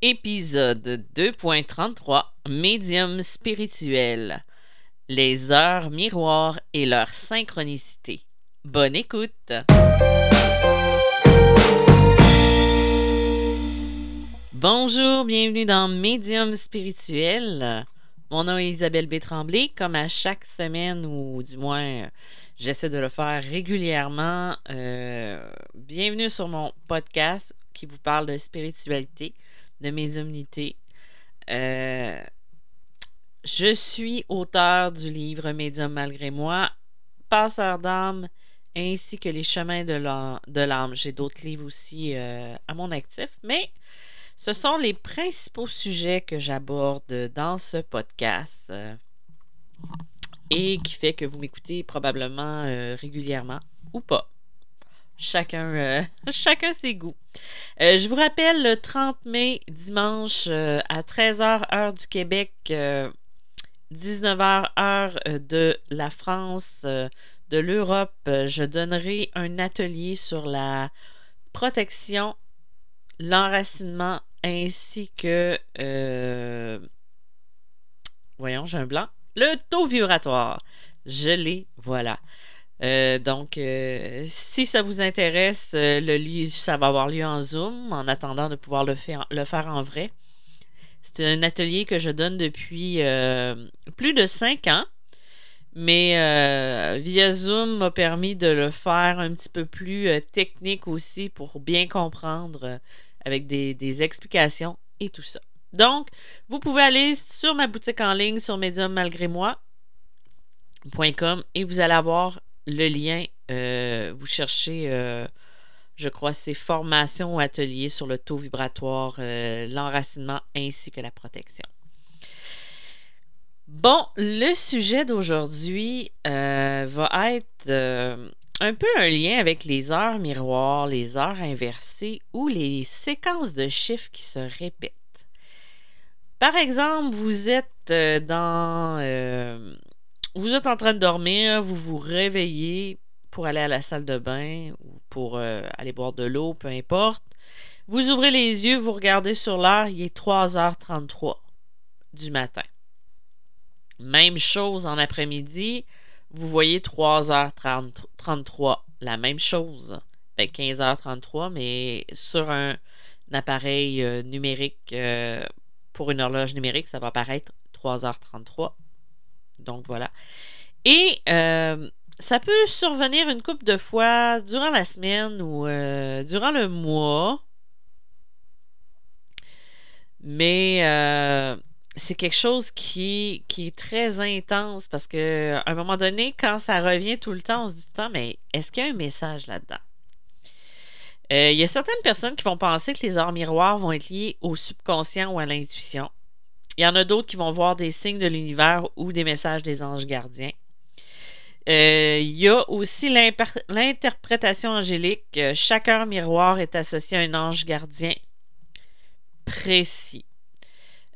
Épisode 2.33 Médium spirituel. Les heures miroirs et leur synchronicité. Bonne écoute. Bonjour, bienvenue dans Médium spirituel. Mon nom est Isabelle B. Tremblay. Comme à chaque semaine, ou du moins, j'essaie de le faire régulièrement. Euh, bienvenue sur mon podcast qui vous parle de spiritualité de médiumnité. Euh, je suis auteur du livre Médium malgré moi, Passeur d'âme, ainsi que Les chemins de l'âme. J'ai d'autres livres aussi euh, à mon actif, mais ce sont les principaux sujets que j'aborde dans ce podcast euh, et qui fait que vous m'écoutez probablement régulièrement ou pas. Chacun, euh, chacun ses goûts. Euh, je vous rappelle le 30 mai, dimanche, euh, à 13h, heure du Québec, 19h, heure de la France, de l'Europe, je donnerai un atelier sur la protection, l'enracinement ainsi que. voyons, j'ai un blanc. Le taux vibratoire. Je l'ai, voilà. Euh, donc, euh, si ça vous intéresse, euh, le ça va avoir lieu en Zoom en attendant de pouvoir le, faire, le faire en vrai. C'est un atelier que je donne depuis plus de cinq ans, mais via Zoom m'a permis de le faire un petit peu plus technique aussi pour bien comprendre avec des, explications et tout ça. Donc, vous pouvez aller sur ma boutique en ligne sur mediummalgrémoi.com et vous allez avoir le lien, euh, vous cherchez, euh, je crois, c'est formation ou atelier sur le taux vibratoire, euh, l'enracinement ainsi que la protection. Bon, le sujet d'aujourd'hui va être un peu un lien avec les heures miroirs, les heures inversées ou les séquences de chiffres qui se répètent. Par exemple, vous êtes dans vous êtes en train de dormir, vous vous réveillez pour aller à la salle de bain ou pour euh, aller boire de l'eau, peu importe. Vous ouvrez les yeux, vous regardez sur l'heure, il est 3h33 du matin. Même chose en après-midi, vous voyez 3h33, la même chose. 15h33, ben, mais sur un, appareil euh, numérique, euh, pour une horloge numérique, ça va apparaître 3h33 donc voilà. Et euh, ça peut survenir une couple de fois durant la semaine ou euh, durant le mois. Mais euh, c'est quelque chose qui, est très intense parce que à un moment donné, quand ça revient tout le temps, on se dit tout mais est-ce qu'il y a un message là-dedans? Il y a certaines personnes qui vont penser que les heures miroirs vont être liées au subconscient ou à l'intuition. Il y en a d'autres qui vont voir des signes de l'univers ou des messages des anges gardiens. Euh, il y a aussi l'interprétation angélique. Euh, chaque heure miroir est associé à un ange gardien précis.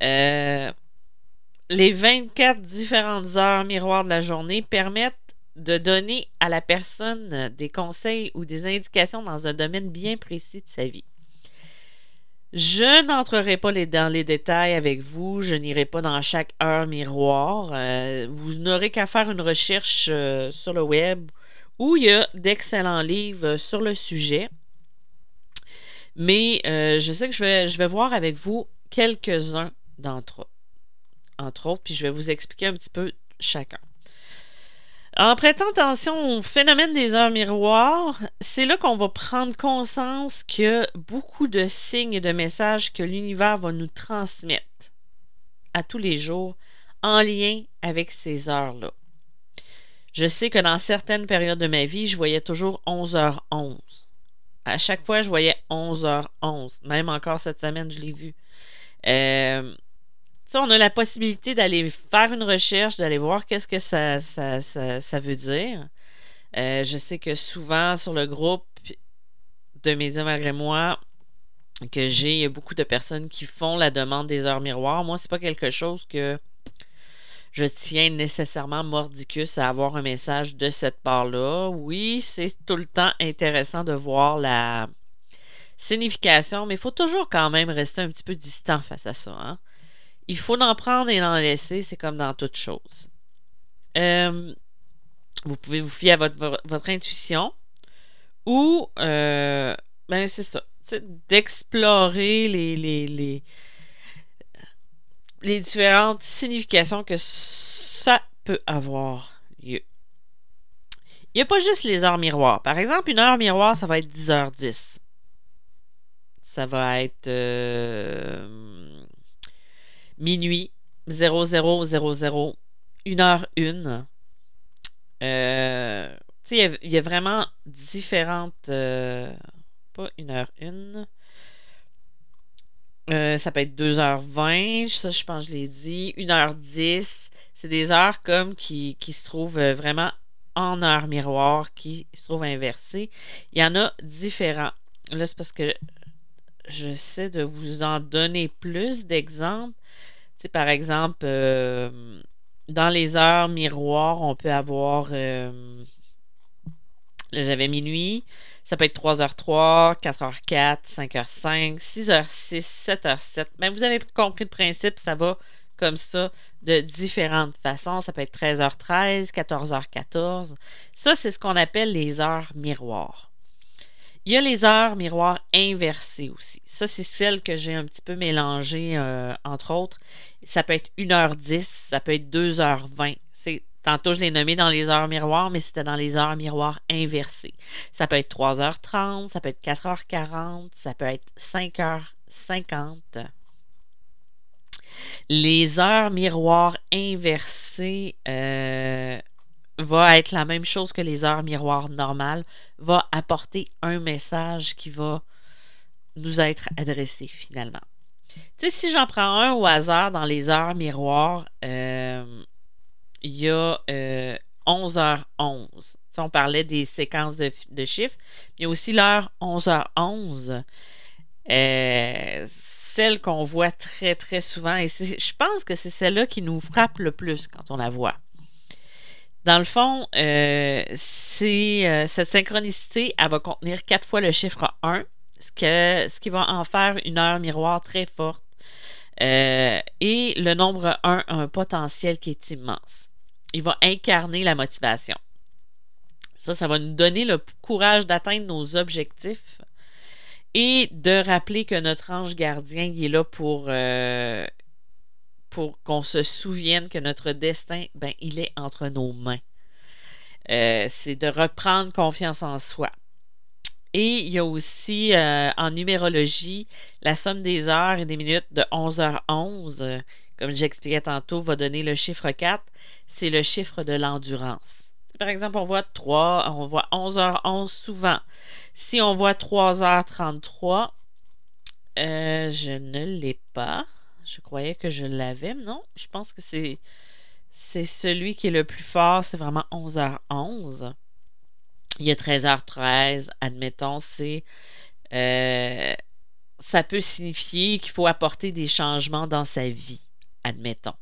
Euh, les 24 différentes heures miroirs de la journée permettent de donner à la personne des conseils ou des indications dans un domaine bien précis de sa vie. Je n'entrerai pas dans les détails avec vous, je n'irai pas dans chaque heure miroir. Euh, vous n'aurez qu'à faire une recherche euh, sur le web où il y a d'excellents livres sur le sujet. Mais euh, je sais que je vais, voir avec vous quelques-uns d'entre entre autres, puis je vais vous expliquer un petit peu chacun. En prêtant attention au phénomène des heures miroirs, c'est là qu'on va prendre conscience a beaucoup de signes et de messages que l'univers va nous transmettre à tous les jours en lien avec ces heures-là. Je sais que dans certaines périodes de ma vie, je voyais toujours 11h11. À chaque fois, je voyais 11h11. Même encore cette semaine, je l'ai vu. Euh, on a la possibilité d'aller faire une recherche, d'aller voir qu'est-ce que ça, ça, veut dire. Euh, je sais que souvent sur le groupe de Médias malgré moi, que j'ai, beaucoup de personnes qui font la demande des heures miroirs. Moi, c'est pas quelque chose que je tiens nécessairement mordicus à avoir un message de cette part-là. Oui, c'est tout le temps intéressant de voir la signification, mais il faut toujours quand même rester un petit peu distant face à ça. Hein. Il faut en prendre et en laisser, c'est comme dans toute chose. Euh, vous pouvez vous fier à votre, intuition ou, euh, ben c'est ça, d'explorer les, les, les, les différentes significations que ça peut avoir lieu. Il n'y a pas juste les heures miroirs. Par exemple, une heure miroir, ça va être 10h10. Ça va être euh, minuit 0000 1 heure 1. Euh, il y, a vraiment différentes. Euh, pas 1 heure 1. Euh, ça peut être 2h20, ça je pense que je l'ai dit. 1h10. C'est des heures comme qui, qui se trouvent vraiment en heure miroir, qui se trouvent inversées. Il y en a différents. Là, c'est parce que j'essaie de vous en donner plus d'exemples. par exemple, euh, dans les heures miroirs, on peut avoir. Euh, j'avais minuit. Ça peut être 3h03, 4h04, 5h05, 6h06, 7h07. Mais vous avez compris le principe, ça va comme ça de différentes façons. Ça peut être 13h13, 14h14. Ça, c'est ce qu'on appelle les heures miroirs. Il y a les heures miroirs inversées aussi. Ça, c'est celle que j'ai un petit peu mélangée, euh, entre autres. Ça peut être 1h10, ça peut être 2h20. C'est Tantôt, je l'ai nommé dans les heures miroirs, mais c'était dans les heures miroirs inversées. Ça peut être 3h30, ça peut être 4h40, ça peut être 5h50. Les heures miroirs inversées euh, va être la même chose que les heures miroirs normales, va apporter un message qui va nous être adressé finalement. Tu sais, si j'en prends un au hasard dans les heures miroirs, euh, il y a 11h11. Euh, on parlait des séquences de, chiffres. Il y a aussi l'heure 11h11. Euh, celle qu'on voit très, très souvent. Et je pense que c'est celle-là qui nous frappe le plus quand on la voit. Dans le fond, euh, c'est cette synchronicité, elle va contenir quatre fois le chiffre 1, ce, qui va en faire une heure miroir très forte. et le nombre 1 a un potentiel qui est immense il va incarner la motivation. Ça, ça va nous donner le courage d'atteindre nos objectifs et de rappeler que notre ange gardien il est là pour, euh, pour qu'on se souvienne que notre destin, ben, il est entre nos mains. Euh, c'est de reprendre confiance en soi. Et il y a aussi euh, en numérologie la somme des heures et des minutes de 11h11 comme j'expliquais tantôt, va donner le chiffre 4. C'est le chiffre de l'endurance. Par exemple, on voit 3, on voit 11h11 souvent. Si on voit 3h33, euh, je ne l'ai pas. Je croyais que je l'avais, non? Je pense que c'est, c'est celui qui est le plus fort, c'est vraiment 11h11. Il y a 13h13, admettons, c'est. Euh, ça peut signifier qu'il faut apporter des changements dans sa vie admettons.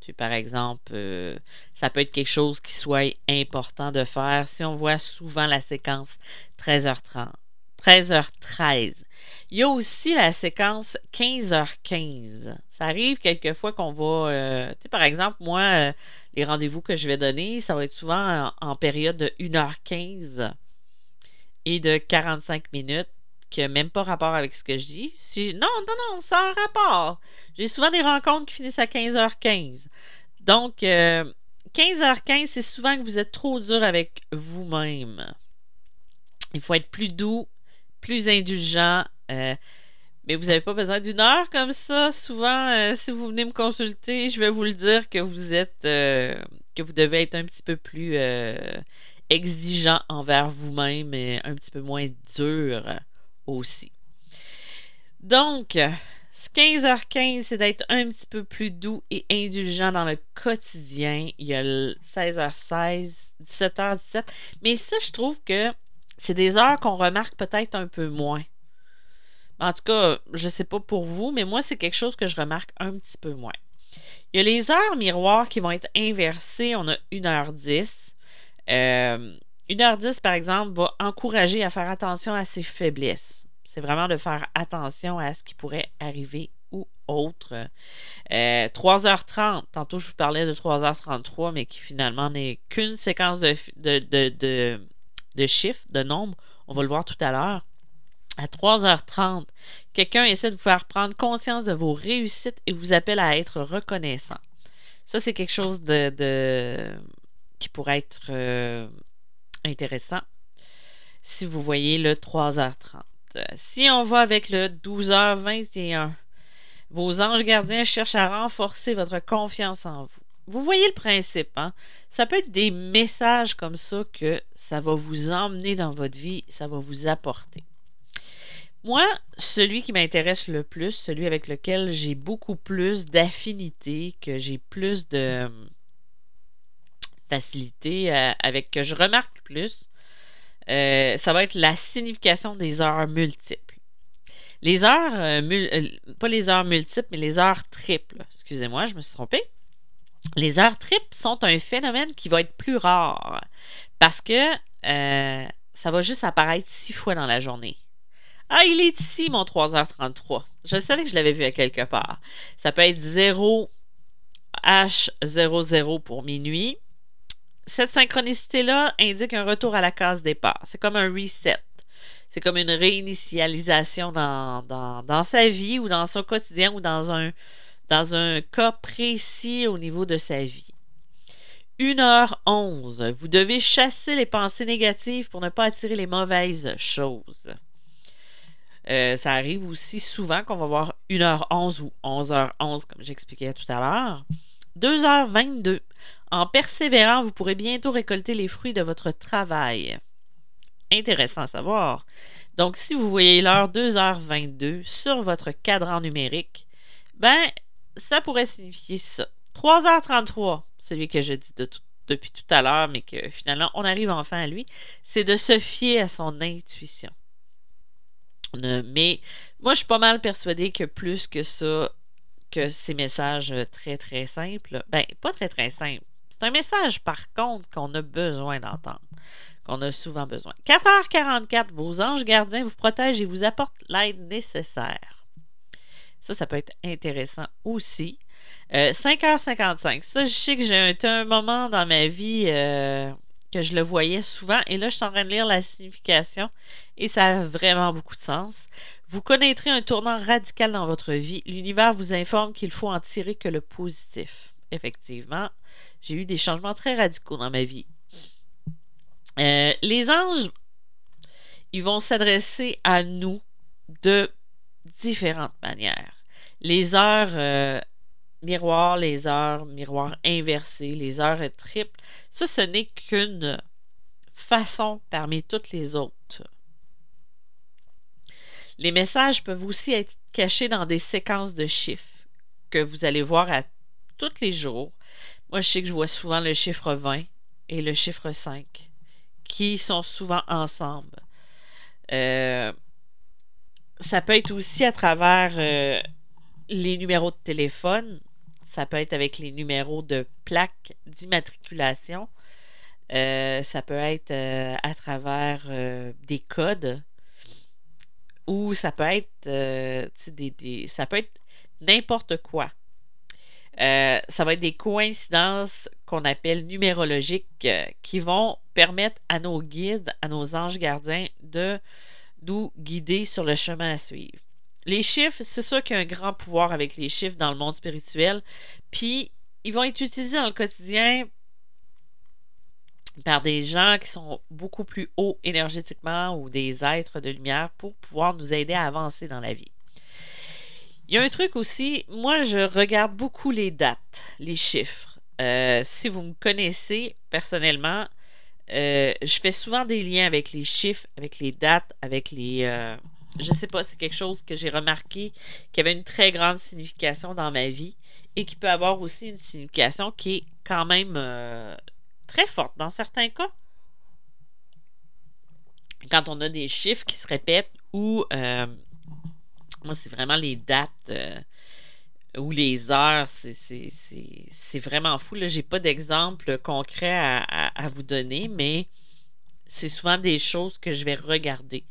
Tu, par exemple, euh, ça peut être quelque chose qui soit important de faire si on voit souvent la séquence 13h30. 13h13. Il y a aussi la séquence 15h15. Ça arrive quelquefois qu'on va, euh, tu sais, par exemple, moi, euh, les rendez-vous que je vais donner, ça va être souvent en période de 1h15 et de 45 minutes qui n'a même pas rapport avec ce que je dis. Si, non, non, non, ça a un rapport. J'ai souvent des rencontres qui finissent à 15h15. Donc, 15h15, euh, c'est souvent que vous êtes trop dur avec vous-même. Il faut être plus doux, plus indulgent. Euh, mais vous n'avez pas besoin d'une heure comme ça. Souvent, euh, si vous venez me consulter, je vais vous le dire que vous êtes que vous devez être un petit peu plus exigeant envers vous-même et un petit peu moins dur aussi. Donc, 15h15, c'est d'être un petit peu plus doux et indulgent dans le quotidien. Il y a le 16h16, 17h17. Mais ça, je trouve que c'est des heures qu'on remarque peut-être un peu moins. En tout cas, je ne sais pas pour vous, mais moi, c'est quelque chose que je remarque un petit peu moins. Il y a les heures miroirs qui vont être inversées. On a 1h10. Euh, 1h10, par exemple, va encourager à faire attention à ses faiblesses. C'est vraiment de faire attention à ce qui pourrait arriver ou autre. 3h30, euh, tantôt je vous parlais de 3h33, mais qui finalement n'est qu'une séquence de, chiffres, de nombres. On va le voir tout à l'heure. À 3h30, quelqu'un essaie de vous faire prendre conscience de vos réussites et vous appelle à être reconnaissant. Ça, c'est quelque chose de, qui pourrait être euh, intéressant si vous voyez le 3h30. Si on va avec le 12h21, vos anges gardiens cherchent à renforcer votre confiance en vous. Vous voyez le principe, hein? Ça peut être des messages comme ça que ça va vous emmener dans votre vie, ça va vous apporter. Moi, celui qui m'intéresse le plus, celui avec lequel j'ai beaucoup plus d'affinité, que j'ai plus de facilité, euh, avec que je remarque plus, euh, ça va être la signification des heures multiples. Les heures, euh, pas les heures multiples, mais les heures triples. Excusez-moi, je me suis trompée? Les heures triples sont un phénomène qui va être plus rare parce que ça va juste apparaître six fois dans la journée. Ah, il est ici, mon 3h33. Je savais que je l'avais vu à quelque part. Ça peut être 0 H00 pour minuit, cette synchronicité-là indique un retour à la case départ. C'est comme un reset. C'est comme une réinitialisation dans, sa vie ou dans son quotidien ou dans un, dans un cas précis au niveau de sa vie. 1h11. Vous devez chasser les pensées négatives pour ne pas attirer les mauvaises choses. Euh, ça arrive aussi souvent qu'on va voir 1h11 ou 11h11, comme j'expliquais tout à l'heure. 2h22. En persévérant, vous pourrez bientôt récolter les fruits de votre travail. Intéressant à savoir. Donc, si vous voyez l'heure 2h22 sur votre cadran numérique, ben, ça pourrait signifier ça. 3h33, celui que je dis depuis tout à l'heure, mais que finalement, on arrive enfin à lui, c'est de se fier à son intuition. Mais moi, je suis pas mal persuadée que plus que ça, que ces messages très, très simples, ben, pas très, très simples, c'est un message, par contre, qu'on a besoin d'entendre, qu'on a souvent besoin. 4h44, vos anges gardiens vous protègent et vous apportent l'aide nécessaire. Ça, ça peut être intéressant aussi. 5h55, euh, ça, je sais que j'ai un, moment dans ma vie euh, que je le voyais souvent, et là, je suis en train de lire la signification, et ça a vraiment beaucoup de sens. Vous connaîtrez un tournant radical dans votre vie. L'univers vous informe qu'il faut en tirer que le positif. Effectivement, j'ai eu des changements très radicaux dans ma vie. Euh, les anges, ils vont s'adresser à nous de différentes manières. Les heures euh, miroirs, les heures miroirs inversées, les heures triples, ça, ce n'est qu'une façon parmi toutes les autres. Les messages peuvent aussi être cachés dans des séquences de chiffres que vous allez voir à tous les jours moi, je sais que je vois souvent le chiffre 20 et le chiffre 5 qui sont souvent ensemble. Euh, ça peut être aussi à travers euh, les numéros de téléphone. Ça peut être avec les numéros de plaque d'immatriculation. Euh, ça peut être à travers des codes. Ou ça peut être des, ça peut être n'importe quoi. Euh, ça va être des coïncidences qu'on appelle numérologiques euh, qui vont permettre à nos guides, à nos anges gardiens de nous guider sur le chemin à suivre. Les chiffres, c'est sûr qu'il y a un grand pouvoir avec les chiffres dans le monde spirituel. Puis, ils vont être utilisés dans le quotidien par des gens qui sont beaucoup plus hauts énergétiquement ou des êtres de lumière pour pouvoir nous aider à avancer dans la vie. Il y a un truc aussi, moi je regarde beaucoup les dates, les chiffres. Euh, si vous me connaissez personnellement, euh, je fais souvent des liens avec les chiffres, avec les dates, avec les... Euh, je sais pas, c'est quelque chose que j'ai remarqué qui avait une très grande signification dans ma vie et qui peut avoir aussi une signification qui est quand même très forte dans certains cas. Quand on a des chiffres qui se répètent ou moi, c'est vraiment les dates euh, ou les heures. C'est vraiment fou. Je n'ai pas d'exemple concret à, vous donner, mais c'est souvent des choses que je vais regarder.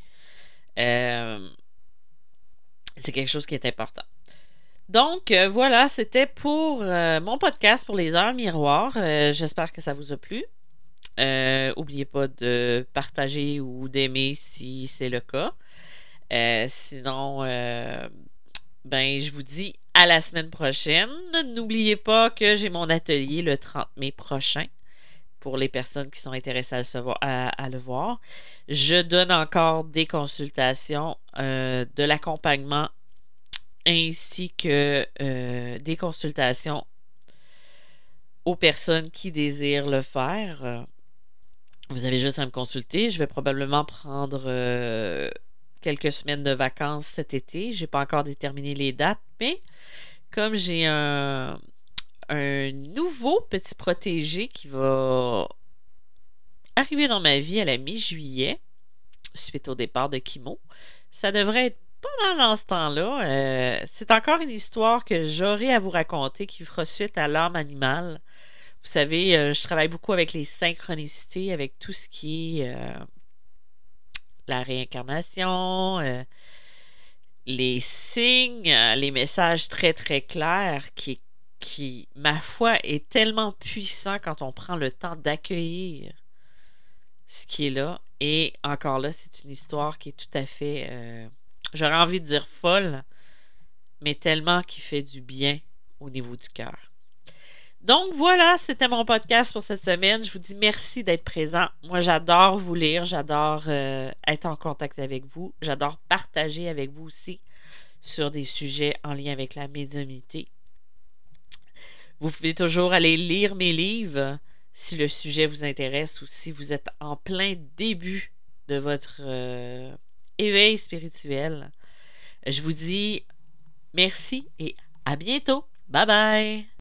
Euh, C'est quelque chose qui est important. Donc, euh, voilà, c'était pour euh, mon podcast pour les heures miroirs. J'espère que ça vous a plu. N'oubliez pas de partager ou d'aimer si c'est le cas. sinon, ben, je vous dis à la semaine prochaine. N'oubliez pas que j'ai mon atelier le 30 mai prochain pour les personnes qui sont intéressées à, le voir. Je donne encore des consultations, de l'accompagnement ainsi que euh, des consultations aux personnes qui désirent le faire. Vous avez juste à me consulter. Je vais probablement prendre euh, quelques semaines de vacances cet été. Je n'ai pas encore déterminé les dates, mais comme j'ai un, nouveau petit protégé qui va arriver dans ma vie à la mi-juillet, suite au départ de Kimo, ça devrait être pas mal en ce temps-là. Euh, c'est encore une histoire que j'aurai à vous raconter qui fera suite à l'âme animale. Vous savez, euh, je travaille beaucoup avec les synchronicités, avec tout ce qui est euh, la réincarnation, les signes, les messages très très clairs qui, ma foi, est tellement puissant quand on prend le temps d'accueillir ce qui est là. Et encore là, c'est une histoire qui est tout à fait j'aurais envie de dire folle, mais tellement qui fait du bien au niveau du cœur. Donc voilà, c'était mon podcast pour cette semaine. Je vous dis merci d'être présent. Moi, j'adore vous lire, j'adore euh, être en contact avec vous, j'adore partager avec vous aussi sur des sujets en lien avec la médiumnité. Vous pouvez toujours aller lire mes livres si le sujet vous intéresse ou si vous êtes en plein début de votre euh, éveil spirituel. Je vous dis merci et à bientôt. Bye bye.